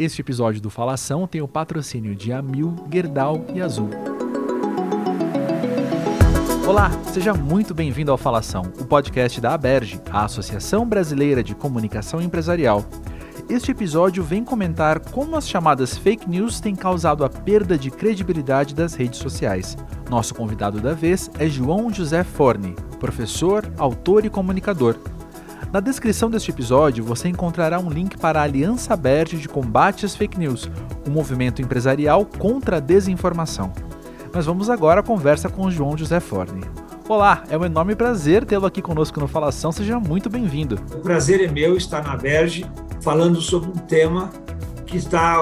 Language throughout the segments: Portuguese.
Este episódio do Falação tem o patrocínio de Amil, Gerdau e Azul. Olá, seja muito bem-vindo ao Falação, o podcast da Aberge, a Associação Brasileira de Comunicação Empresarial. Este episódio vem comentar como as chamadas fake news têm causado a perda de credibilidade das redes sociais. Nosso convidado da vez é João José Forni, professor, autor e comunicador. Na descrição deste episódio você encontrará um link para a Aliança Aberta de Combate às Fake News, um movimento empresarial contra a desinformação. Mas vamos agora à conversa com o João José Forne. Olá, é um enorme prazer tê-lo aqui conosco no Falação, seja muito bem-vindo. O prazer é meu estar na Berge falando sobre um tema que está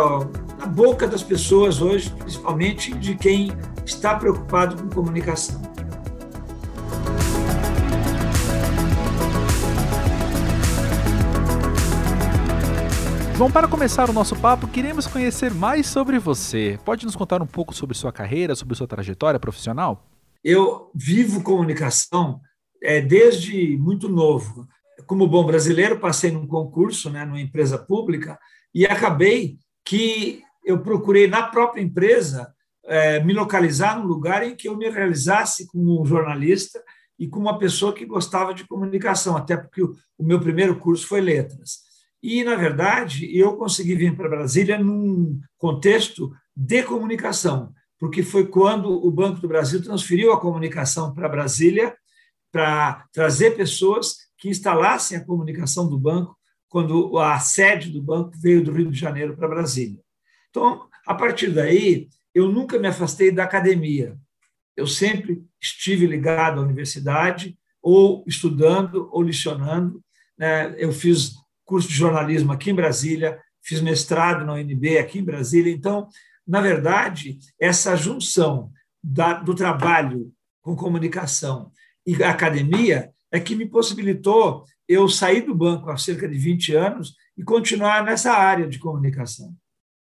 na boca das pessoas hoje, principalmente de quem está preocupado com comunicação. João, para começar o nosso papo, queremos conhecer mais sobre você. Pode nos contar um pouco sobre sua carreira, sobre sua trajetória profissional? Eu vivo comunicação é, desde muito novo. Como bom brasileiro, passei num concurso, né, numa empresa pública, e acabei que eu procurei na própria empresa é, me localizar num lugar em que eu me realizasse como jornalista e como uma pessoa que gostava de comunicação, até porque o, o meu primeiro curso foi letras. E, na verdade, eu consegui vir para Brasília num contexto de comunicação, porque foi quando o Banco do Brasil transferiu a comunicação para Brasília para trazer pessoas que instalassem a comunicação do banco quando a sede do banco veio do Rio de Janeiro para Brasília. Então, a partir daí, eu nunca me afastei da academia. Eu sempre estive ligado à universidade, ou estudando, ou licionando. Né? Eu fiz curso de jornalismo aqui em Brasília, fiz mestrado na UNB aqui em Brasília. Então, na verdade, essa junção da, do trabalho com comunicação e academia é que me possibilitou eu sair do banco há cerca de 20 anos e continuar nessa área de comunicação.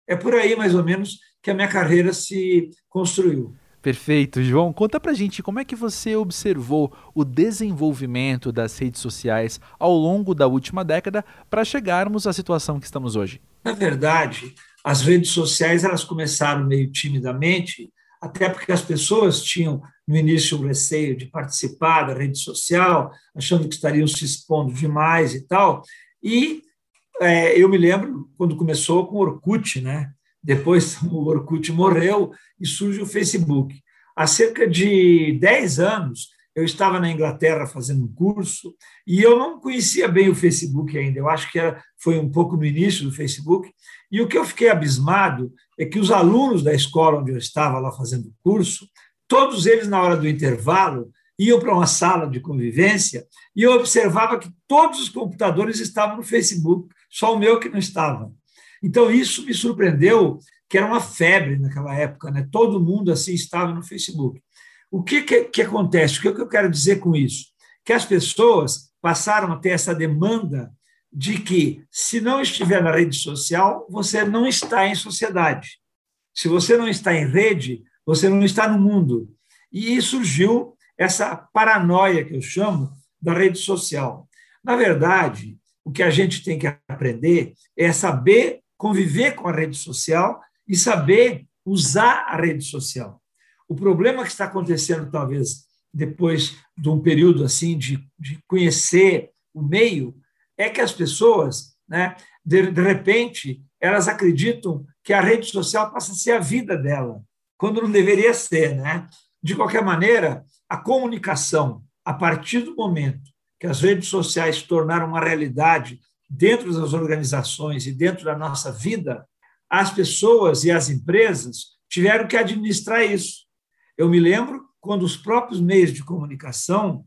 É por aí, mais ou menos, que a minha carreira se construiu. Perfeito, João. Conta pra gente como é que você observou o desenvolvimento das redes sociais ao longo da última década para chegarmos à situação que estamos hoje. Na verdade, as redes sociais elas começaram meio timidamente, até porque as pessoas tinham no início o receio de participar da rede social, achando que estariam se expondo demais e tal. E é, eu me lembro quando começou com o Orkut, né? Depois o Orkut morreu e surge o Facebook. Há cerca de 10 anos, eu estava na Inglaterra fazendo um curso e eu não conhecia bem o Facebook ainda. Eu acho que era, foi um pouco no início do Facebook. E o que eu fiquei abismado é que os alunos da escola onde eu estava lá fazendo o curso, todos eles, na hora do intervalo, iam para uma sala de convivência e eu observava que todos os computadores estavam no Facebook, só o meu que não estava. Então, isso me surpreendeu, que era uma febre naquela época, né? todo mundo assim estava no Facebook. O que, que, que acontece? O que, que eu quero dizer com isso? Que as pessoas passaram a ter essa demanda de que, se não estiver na rede social, você não está em sociedade. Se você não está em rede, você não está no mundo. E surgiu essa paranoia que eu chamo da rede social. Na verdade, o que a gente tem que aprender é saber conviver com a rede social e saber usar a rede social. O problema que está acontecendo, talvez, depois de um período assim de, de conhecer o meio, é que as pessoas, né, de, de repente, elas acreditam que a rede social passa a ser a vida dela, quando não deveria ser. Né? De qualquer maneira, a comunicação, a partir do momento que as redes sociais tornaram uma realidade dentro das organizações e dentro da nossa vida, as pessoas e as empresas tiveram que administrar isso. Eu me lembro quando os próprios meios de comunicação,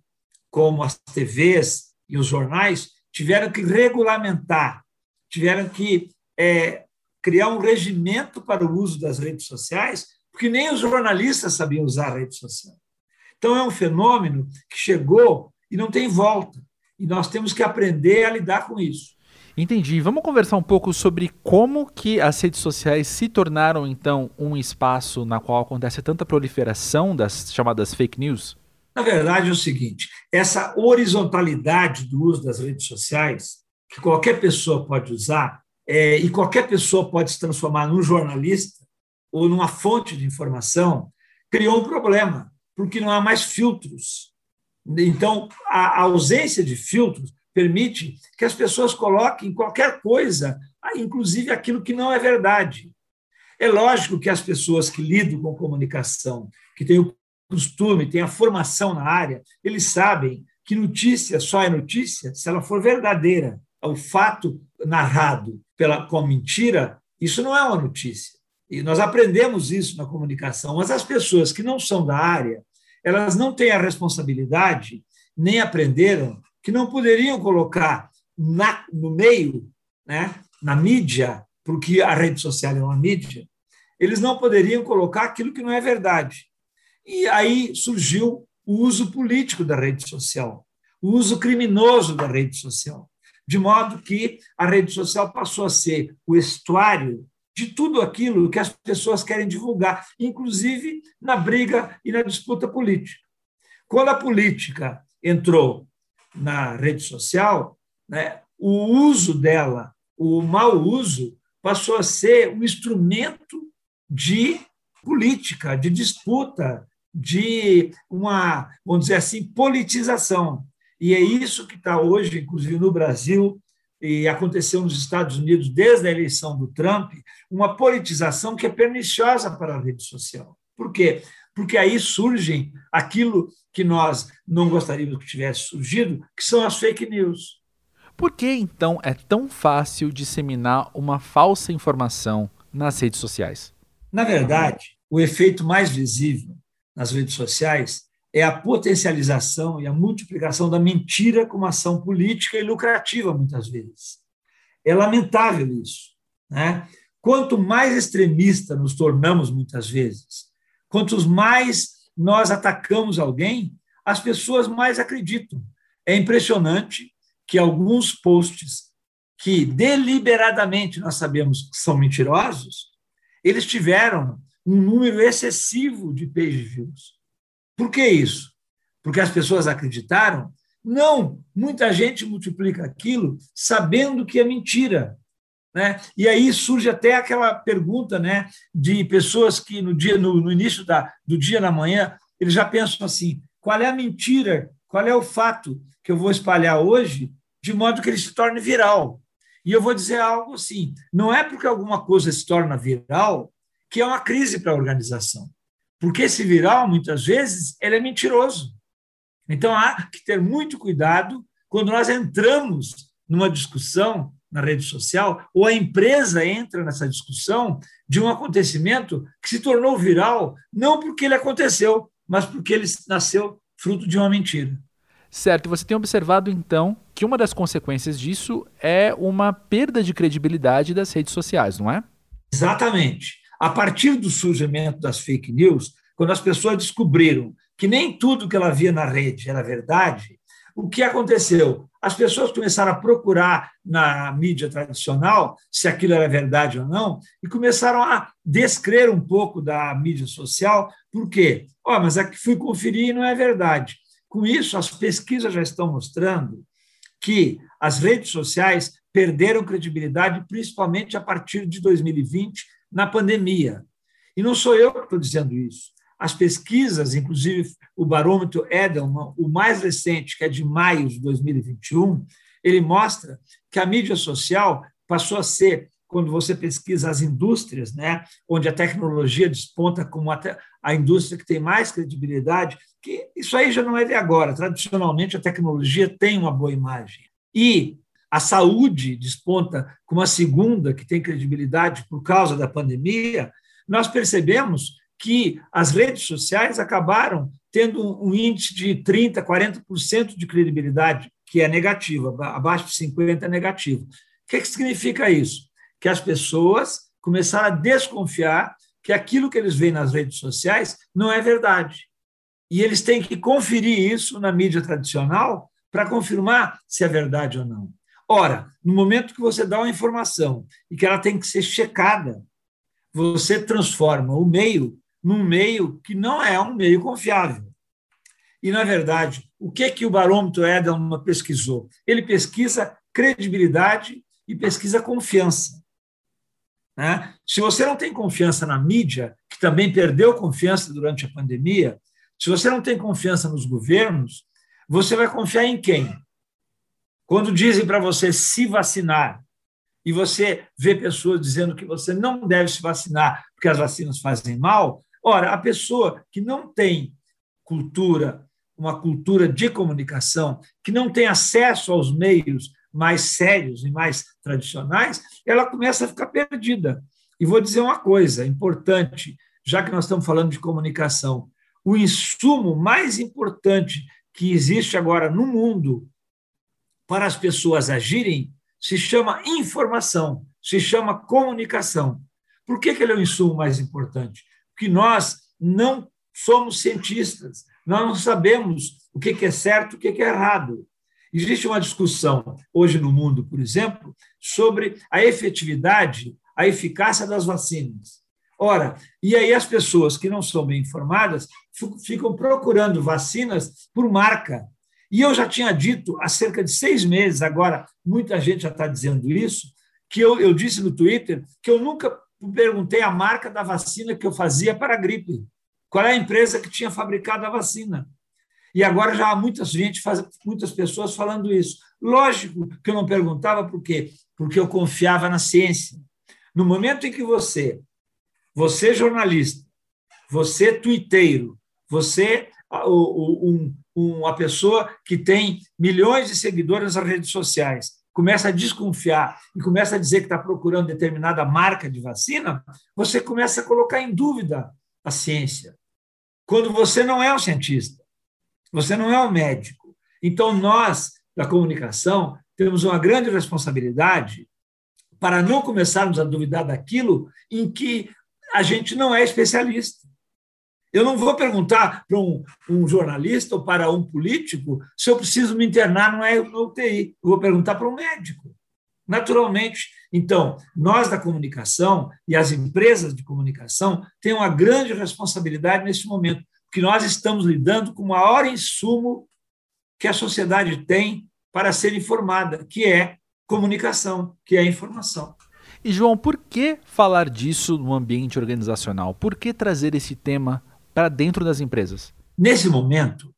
como as TVs e os jornais, tiveram que regulamentar, tiveram que é, criar um regimento para o uso das redes sociais, porque nem os jornalistas sabiam usar a rede social. Então, é um fenômeno que chegou e não tem volta. E nós temos que aprender a lidar com isso. Entendi. Vamos conversar um pouco sobre como que as redes sociais se tornaram então um espaço na qual acontece tanta proliferação das chamadas fake news? Na verdade é o seguinte, essa horizontalidade do uso das redes sociais, que qualquer pessoa pode usar, é, e qualquer pessoa pode se transformar num jornalista ou numa fonte de informação, criou um problema, porque não há mais filtros. Então, a ausência de filtros permite que as pessoas coloquem qualquer coisa, inclusive aquilo que não é verdade. É lógico que as pessoas que lidam com comunicação, que têm o costume, têm a formação na área, eles sabem que notícia só é notícia se ela for verdadeira. O fato narrado pela, com mentira, isso não é uma notícia. E nós aprendemos isso na comunicação, mas as pessoas que não são da área, elas não têm a responsabilidade, nem aprenderam, que não poderiam colocar na, no meio, né, na mídia, porque a rede social é uma mídia, eles não poderiam colocar aquilo que não é verdade. E aí surgiu o uso político da rede social, o uso criminoso da rede social, de modo que a rede social passou a ser o estuário de tudo aquilo que as pessoas querem divulgar, inclusive na briga e na disputa política. Quando a política entrou na rede social, né, o uso dela, o mau uso, passou a ser um instrumento de política, de disputa, de uma, vamos dizer assim, politização. E é isso que está hoje, inclusive no Brasil, e aconteceu nos Estados Unidos desde a eleição do Trump, uma politização que é perniciosa para a rede social. Por quê? Porque aí surgem aquilo que nós não gostaríamos que tivesse surgido, que são as fake news. Por que então é tão fácil disseminar uma falsa informação nas redes sociais? Na verdade, o efeito mais visível nas redes sociais é a potencialização e a multiplicação da mentira como ação política e lucrativa, muitas vezes. É lamentável isso. Né? Quanto mais extremista nos tornamos, muitas vezes, quantos mais nós atacamos alguém, as pessoas mais acreditam. É impressionante que alguns posts que deliberadamente nós sabemos que são mentirosos, eles tiveram um número excessivo de page views. Por que isso? Porque as pessoas acreditaram? Não, muita gente multiplica aquilo sabendo que é mentira. Né? E aí surge até aquela pergunta né, de pessoas que no dia no, no início da, do dia na manhã eles já pensam assim: qual é a mentira, qual é o fato que eu vou espalhar hoje, de modo que ele se torne viral. E eu vou dizer algo assim: não é porque alguma coisa se torna viral que é uma crise para a organização. Porque esse viral, muitas vezes, ele é mentiroso. Então, há que ter muito cuidado quando nós entramos numa discussão na rede social, ou a empresa entra nessa discussão de um acontecimento que se tornou viral, não porque ele aconteceu, mas porque ele nasceu fruto de uma mentira. Certo, você tem observado então que uma das consequências disso é uma perda de credibilidade das redes sociais, não é? Exatamente. A partir do surgimento das fake news, quando as pessoas descobriram que nem tudo que ela via na rede era verdade, o que aconteceu? As pessoas começaram a procurar na mídia tradicional se aquilo era verdade ou não e começaram a descrer um pouco da mídia social. Por quê? Oh, mas aqui fui conferir e não é verdade. Com isso, as pesquisas já estão mostrando que as redes sociais perderam credibilidade, principalmente a partir de 2020, na pandemia. E não sou eu que estou dizendo isso. As pesquisas, inclusive o barômetro Edelman, o mais recente, que é de maio de 2021, ele mostra que a mídia social passou a ser, quando você pesquisa as indústrias, né, onde a tecnologia desponta como a, a indústria que tem mais credibilidade, que isso aí já não é de agora. Tradicionalmente, a tecnologia tem uma boa imagem. E a saúde desponta como a segunda que tem credibilidade por causa da pandemia, nós percebemos que as redes sociais acabaram tendo um índice de 30%, 40% de credibilidade, que é negativa, abaixo de 50% é negativo. O que, que significa isso? Que as pessoas começaram a desconfiar que aquilo que eles veem nas redes sociais não é verdade. E eles têm que conferir isso na mídia tradicional para confirmar se é verdade ou não. Ora, no momento que você dá uma informação e que ela tem que ser checada, você transforma o meio num meio que não é um meio confiável. E, na verdade, o que, que o barômetro Edelman pesquisou? Ele pesquisa credibilidade e pesquisa confiança. Né? Se você não tem confiança na mídia, que também perdeu confiança durante a pandemia, se você não tem confiança nos governos, você vai confiar em quem? Quando dizem para você se vacinar, e você vê pessoas dizendo que você não deve se vacinar porque as vacinas fazem mal, ora, a pessoa que não tem cultura, uma cultura de comunicação, que não tem acesso aos meios mais sérios e mais tradicionais, ela começa a ficar perdida. E vou dizer uma coisa importante, já que nós estamos falando de comunicação: o insumo mais importante que existe agora no mundo para as pessoas agirem se chama informação, se chama comunicação. Por que, que ele é o insumo mais importante? Porque nós não somos cientistas, nós não sabemos o que, que é certo e o que, que é errado. Existe uma discussão hoje no mundo, por exemplo, sobre a efetividade, a eficácia das vacinas. Ora, e aí as pessoas que não são bem informadas ficam procurando vacinas por marca. E eu já tinha dito há cerca de seis meses, agora muita gente já está dizendo isso, que eu, eu disse no Twitter que eu nunca perguntei a marca da vacina que eu fazia para a gripe. Qual é a empresa que tinha fabricado a vacina? E agora já há muita gente, muitas pessoas falando isso. Lógico que eu não perguntava por quê? Porque eu confiava na ciência. No momento em que você, você jornalista, você tuiteiro, você um, uma pessoa que tem milhões de seguidores nas redes sociais, começa a desconfiar e começa a dizer que está procurando determinada marca de vacina, você começa a colocar em dúvida a ciência. Quando você não é um cientista, você não é um médico. Então, nós, da comunicação, temos uma grande responsabilidade para não começarmos a duvidar daquilo em que a gente não é especialista. Eu não vou perguntar para um, um, jornalista ou para um político se eu preciso me internar no UTI. Eu vou perguntar para um médico, naturalmente. Então, nós da comunicação e as empresas de comunicação têm uma grande responsabilidade nesse momento, que nós estamos lidando com o maior insumo que a sociedade tem para ser informada, que é comunicação, que é informação. E João, por que falar disso no ambiente organizacional? Por que trazer esse tema para dentro das empresas? Nesse momento,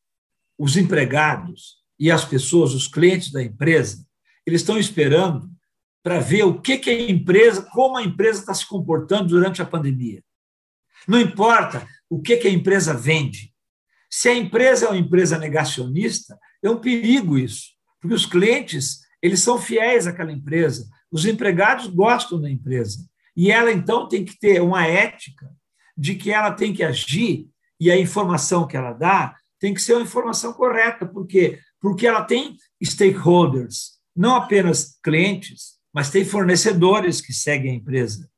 os empregados e as pessoas, os clientes da empresa, eles estão esperando para ver o que, que a empresa, como a empresa está se comportando durante a pandemia. Não importa o que, que a empresa vende. Se a empresa é uma empresa negacionista, é um perigo isso, porque os clientes eles são fiéis àquela empresa, os empregados gostam da empresa e ela então tem que ter uma ética de que ela tem que agir e a informação que ela dá tem que ser uma informação correta, porque porque ela tem stakeholders, não apenas clientes, mas tem fornecedores que seguem a empresa.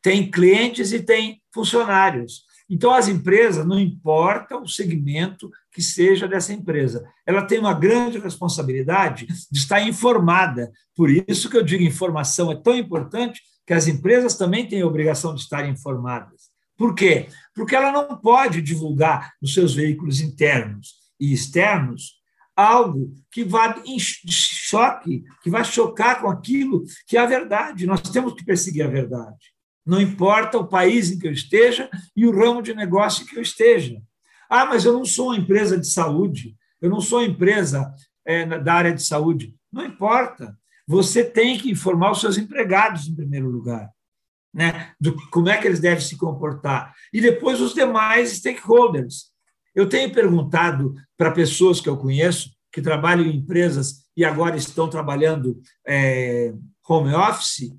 Tem clientes e tem funcionários. Então, as empresas, não importa o segmento que seja dessa empresa, ela tem uma grande responsabilidade de estar informada. Por isso que eu digo informação é tão importante que as empresas também têm a obrigação de estar informadas. Por quê? Porque ela não pode divulgar nos seus veículos internos e externos algo que vá em choque, que vai chocar com aquilo que é a verdade. Nós temos que perseguir a verdade não importa o país em que eu esteja e o ramo de negócio em que eu esteja. Ah, mas eu não sou uma empresa de saúde, eu não sou uma empresa é, da área de saúde. Não importa. Você tem que informar os seus empregados, em primeiro lugar, né? do como é que eles devem se comportar. E depois os demais stakeholders. Eu tenho perguntado para pessoas que eu conheço, que trabalham em empresas e agora estão trabalhando é, home office,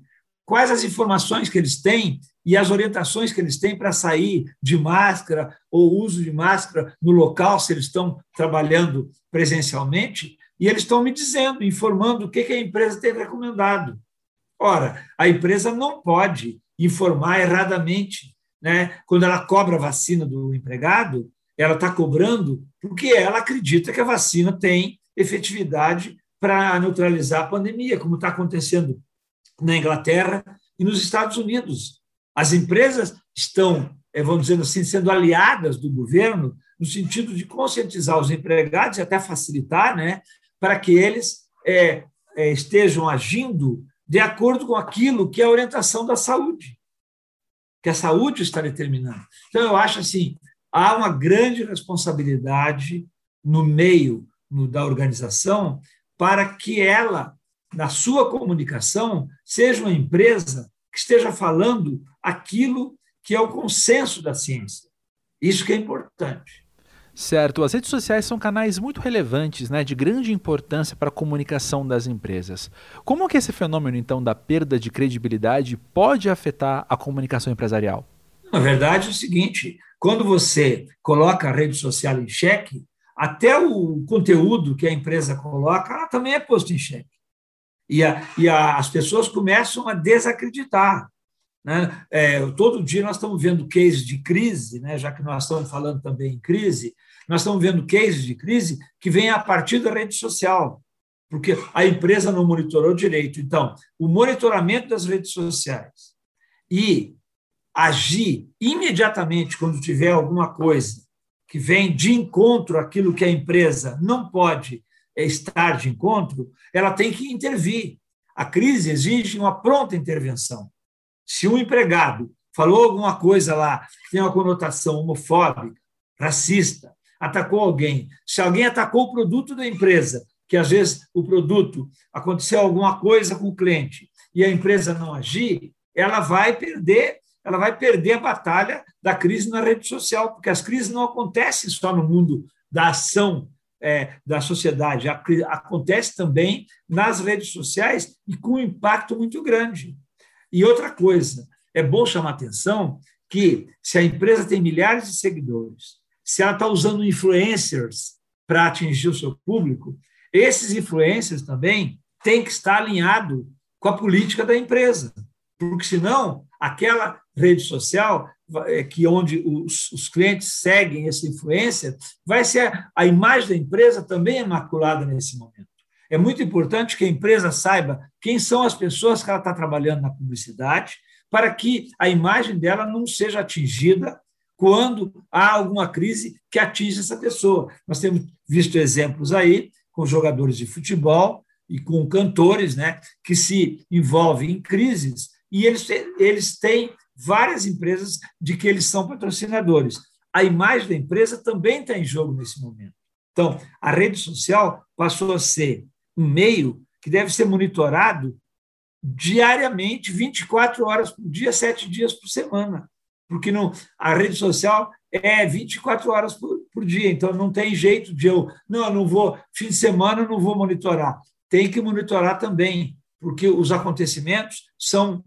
quais as informações que eles têm e as orientações que eles têm para sair de máscara ou uso de máscara no local, se eles estão trabalhando presencialmente, e eles estão me dizendo, informando o que a empresa tem recomendado. Ora, a empresa não pode informar erradamente. Né? Quando ela cobra a vacina do empregado, ela está cobrando porque ela acredita que a vacina tem efetividade para neutralizar a pandemia, como está acontecendo na Inglaterra e nos Estados Unidos. As empresas estão, eh, vamos dizer assim, sendo aliadas do governo no sentido de conscientizar os empregados e até facilitar, né, para que eles é, estejam agindo de acordo com aquilo que é a orientação da saúde, que a saúde está determinando. Então, eu acho assim, há uma grande responsabilidade no meio no, da organização para que ela, na sua comunicação, seja uma empresa que esteja falando aquilo que é o consenso da ciência. Isso que é importante. Certo, as redes sociais são canais muito relevantes, né, de grande importância para a comunicação das empresas. Como que esse fenômeno, então, da perda de credibilidade pode afetar a comunicação empresarial? Na verdade, é o seguinte: quando você coloca a rede social em xeque, até o conteúdo que a empresa coloca também é posto em xeque. E, a, e a, as pessoas começam a desacreditar. Né? É, todo dia nós estamos vendo cases de crise, né? já que nós estamos falando também em crise, nós estamos vendo cases de crise que vêm a partir da rede social, porque a empresa não monitorou direito. Então, o monitoramento das redes sociais e agir imediatamente quando tiver alguma coisa que vem de encontro àquilo que a empresa não pode estar de encontro, ela tem que intervir. A crise exige uma pronta intervenção. Se um empregado falou alguma coisa lá que tem uma conotação homofóbica, racista, atacou alguém, se alguém atacou o produto da empresa, que às vezes o produto aconteceu alguma coisa com o cliente e a empresa não agir, ela vai perder, ela vai perder a batalha da crise na rede social, porque as crises não acontecem só no mundo da ação é, da sociedade, acontece também nas redes sociais e com um impacto muito grande. E outra coisa, é bom chamar atenção que se a empresa tem milhares de seguidores, se ela está usando influencers para atingir o seu público, esses influencers também têm que estar alinhado com a política da empresa, porque senão aquela rede social é, que onde os, os clientes seguem esse influencer vai ser a imagem da empresa também é maculada nesse momento. É muito importante que a empresa saiba quem são as pessoas que ela está trabalhando na publicidade, para que a imagem dela não seja atingida quando há alguma crise que atinge essa pessoa. Nós temos visto exemplos aí com jogadores de futebol e com cantores né, que se envolvem em crises e eles, eles têm várias empresas de que eles são patrocinadores. A imagem da empresa também está em jogo nesse momento. Então, a rede social passou a ser um meio que deve ser monitorado diariamente, 24 horas por dia, 7 dias por semana. Porque não, a rede social é 24 horas por, por dia, então não tem jeito de eu, não, eu não vou, fim de semana eu não vou monitorar. Tem que monitorar também, porque os acontecimentos são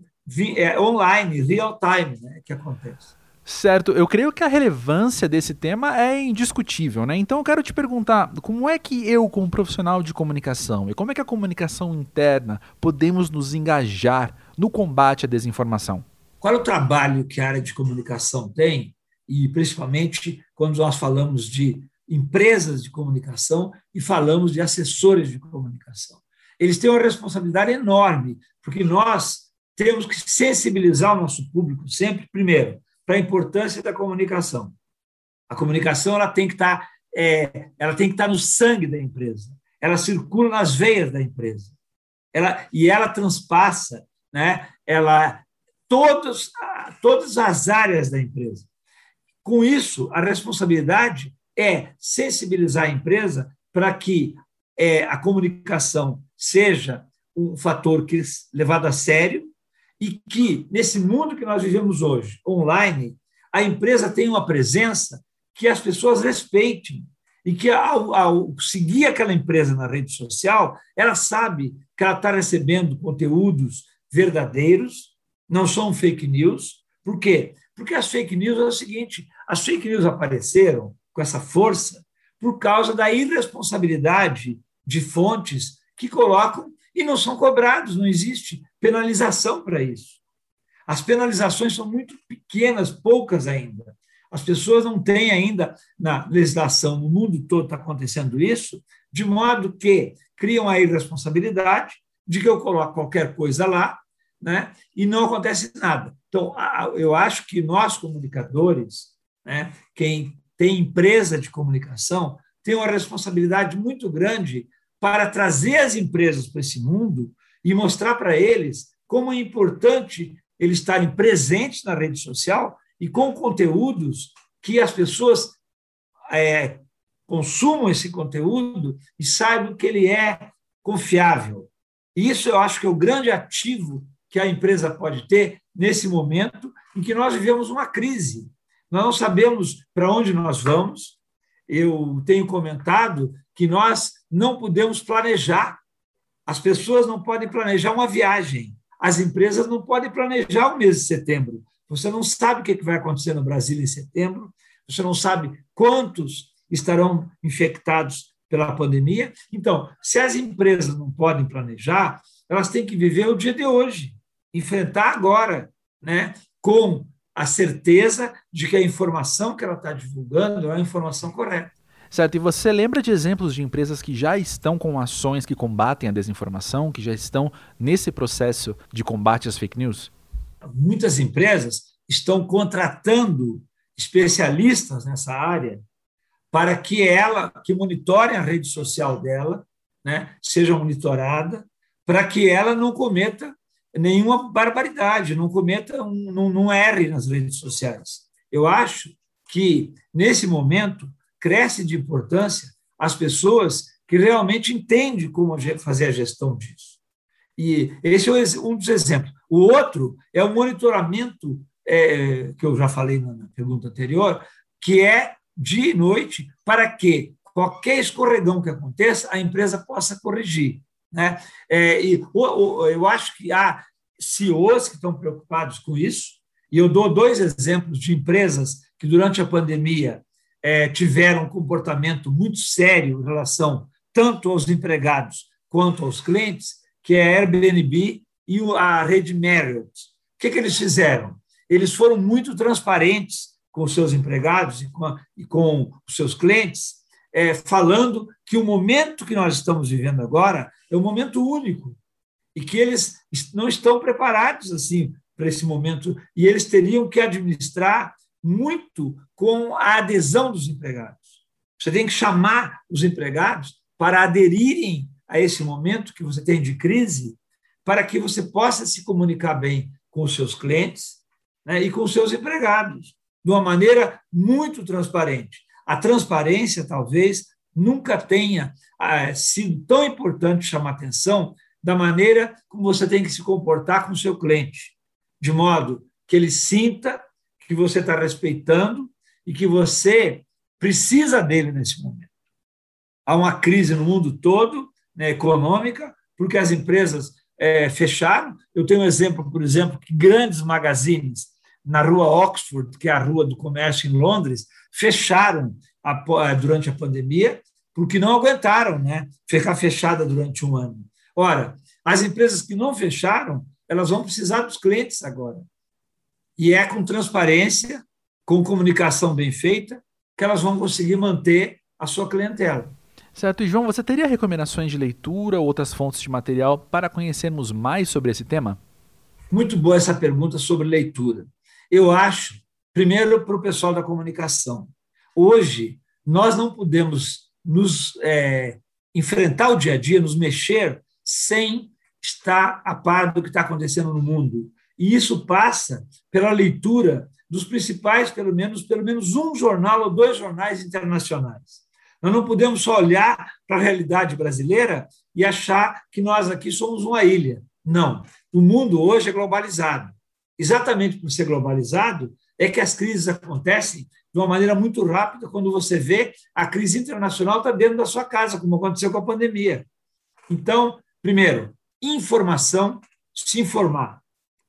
é, online, real time, né, que acontece. Certo, eu creio que a relevância desse tema é indiscutível, né? Então eu quero te perguntar, como é que eu, como profissional de comunicação, e como é que a comunicação interna podemos nos engajar no combate à desinformação? Qual é o trabalho que a área de comunicação tem, e principalmente quando nós falamos de empresas de comunicação e falamos de assessores de comunicação? Eles têm uma responsabilidade enorme, porque nós temos que sensibilizar o nosso público sempre, primeiro, para a importância da comunicação. A comunicação ela tem que estar, tá, é, ela tem que estar tá no sangue da empresa. Ela circula nas veias da empresa. Ela e ela transpassa, né? Ela todos, todas as áreas da empresa. Com isso, a responsabilidade é sensibilizar a empresa para que é, a comunicação seja um fator que levado a sério e que, nesse mundo que nós vivemos hoje, online, a empresa tem uma presença que as pessoas respeitem e que, ao, ao seguir aquela empresa na rede social, ela sabe que ela está recebendo conteúdos verdadeiros, não são fake news. Por quê? Porque as fake news é o seguinte: as fake news apareceram com essa força por causa da irresponsabilidade de fontes que colocam e não são cobrados, não existe penalização para isso. As penalizações são muito pequenas, poucas ainda. As pessoas não têm ainda, na legislação, no mundo todo está acontecendo isso, de modo que criam a irresponsabilidade de que eu coloco qualquer coisa lá né, e não acontece nada. Então, eu acho que nós, comunicadores, né, quem tem empresa de comunicação, tem uma responsabilidade muito grande para trazer as empresas para esse mundo e mostrar para eles como é importante eles estarem presentes na rede social e com conteúdos que as pessoas é, consumam esse conteúdo e saibam que ele é confiável. Isso eu acho que é o grande ativo que a empresa pode ter nesse momento em que nós vivemos uma crise. Nós não sabemos para onde nós vamos. Eu tenho comentado que nós não podemos planejar. As pessoas não podem planejar uma viagem. As empresas não podem planejar o mês de setembro. Você não sabe o que vai acontecer no Brasil em setembro. Você não sabe quantos estarão infectados pela pandemia. Então, se as empresas não podem planejar, elas têm que viver o dia de hoje, enfrentar agora, né, com a certeza de que a informação que ela está divulgando é a informação correta. Certo, e você lembra de exemplos de empresas que já estão com ações que combatem a desinformação, que já estão nesse processo de combate às fake news? Muitas empresas estão contratando especialistas nessa área para que ela, que monitorem a rede social dela, né, seja monitorada, para que ela não cometa nenhuma barbaridade, não cometa um, não, não erre nas redes sociais. Eu acho que nesse momento cresce de importância as pessoas que realmente entendem como fazer a gestão disso. E esse é um dos exemplos. O outro é o monitoramento, é, que eu já falei na pergunta anterior, que é dia e noite, para que qualquer escorregão que aconteça, a empresa possa corrigir. Né? É, e eu acho que há CEOs que estão preocupados com isso, e eu dou dois exemplos de empresas que, durante a pandemia, é, tiveram um comportamento muito sério em relação tanto aos empregados quanto aos clientes, que é a Airbnb e a rede Marriott. O que, que eles fizeram? Eles foram muito transparentes com os seus empregados e com, a, e com os seus clientes, é, falando que o momento que nós estamos vivendo agora é um momento único e que eles não estão preparados assim para esse momento e eles teriam que administrar muito com a adesão dos empregados. Você tem que chamar os empregados para aderirem a esse momento que você tem de crise, para que você possa se comunicar bem com os seus clientes né, e com os seus empregados de uma maneira muito transparente. A transparência, talvez, nunca tenha ah, sido tão importante chamar atenção da maneira como você tem que se comportar com o seu cliente, de modo que ele sinta que você está respeitando e que você precisa dele nesse momento. Há uma crise no mundo todo, né, econômica, porque as empresas é, fecharam. Eu tenho um exemplo, por exemplo, que grandes magazines na rua Oxford, que é a rua do comércio em Londres, fecharam a, durante a pandemia, porque não aguentaram né, ficar fechada durante um ano. Ora, as empresas que não fecharam, elas vão precisar dos clientes agora. E é com transparência, com comunicação bem feita, que elas vão conseguir manter a sua clientela. Certo. E João, você teria recomendações de leitura ou outras fontes de material para conhecermos mais sobre esse tema? Muito boa essa pergunta sobre leitura. Eu acho, primeiro, para o pessoal da comunicação. Hoje, nós não podemos nos é, enfrentar o dia a dia, nos mexer, sem estar a par do que está acontecendo no mundo. E isso passa pela leitura dos principais, pelo menos, pelo menos um jornal ou dois jornais internacionais. Nós não podemos só olhar para a realidade brasileira e achar que nós aqui somos uma ilha. Não. O mundo hoje é globalizado exatamente por ser globalizado, é que as crises acontecem de uma maneira muito rápida quando você vê a crise internacional está dentro da sua casa, como aconteceu com a pandemia. Então, primeiro, informação, se informar,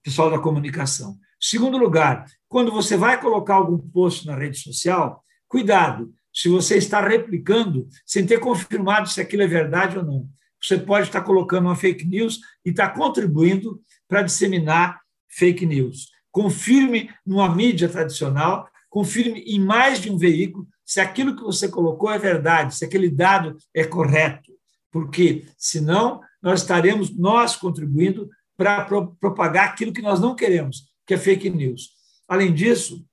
pessoal da comunicação. Segundo lugar, quando você vai colocar algum post na rede social, cuidado, se você está replicando sem ter confirmado se aquilo é verdade ou não. Você pode estar colocando uma fake news e estar contribuindo para disseminar fake news. Confirme numa mídia tradicional, confirme em mais de um veículo se aquilo que você colocou é verdade, se aquele dado é correto, porque senão nós estaremos nós contribuindo para propagar aquilo que nós não queremos, que é fake news. Além disso,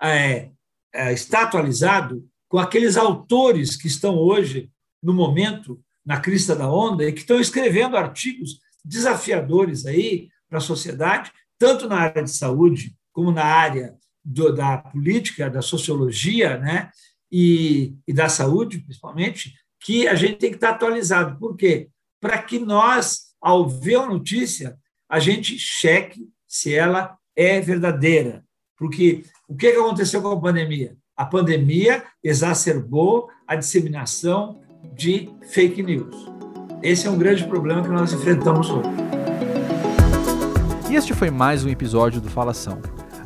é, é, está atualizado com aqueles autores que estão hoje, no momento, na crista da onda, e que estão escrevendo artigos desafiadores aí para a sociedade, tanto na área de saúde como na área do, da política, da sociologia, né? E, e da saúde, principalmente, que a gente tem que estar atualizado. Por quê? Para que nós, ao ver a notícia, a gente cheque se ela é verdadeira. Porque o que aconteceu com a pandemia? A pandemia exacerbou a disseminação de fake news. Esse é um grande problema que nós enfrentamos hoje. Este foi mais um episódio do Falação.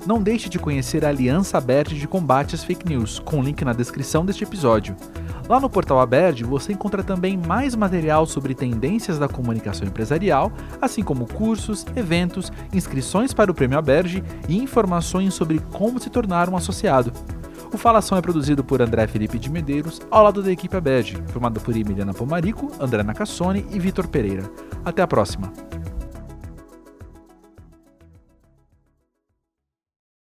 Não deixe de conhecer a Aliança Aberta de Combate às Fake News, com link na descrição deste episódio. Lá no portal Aberd você encontra também mais material sobre tendências da comunicação empresarial, assim como cursos, eventos, inscrições para o Prêmio Aberge e informações sobre como se tornar um associado. O Falação é produzido por André Felipe de Medeiros, ao lado da equipe Aberge, formada por Emiliana Pomarico, André Nacassone e Vitor Pereira. Até a próxima!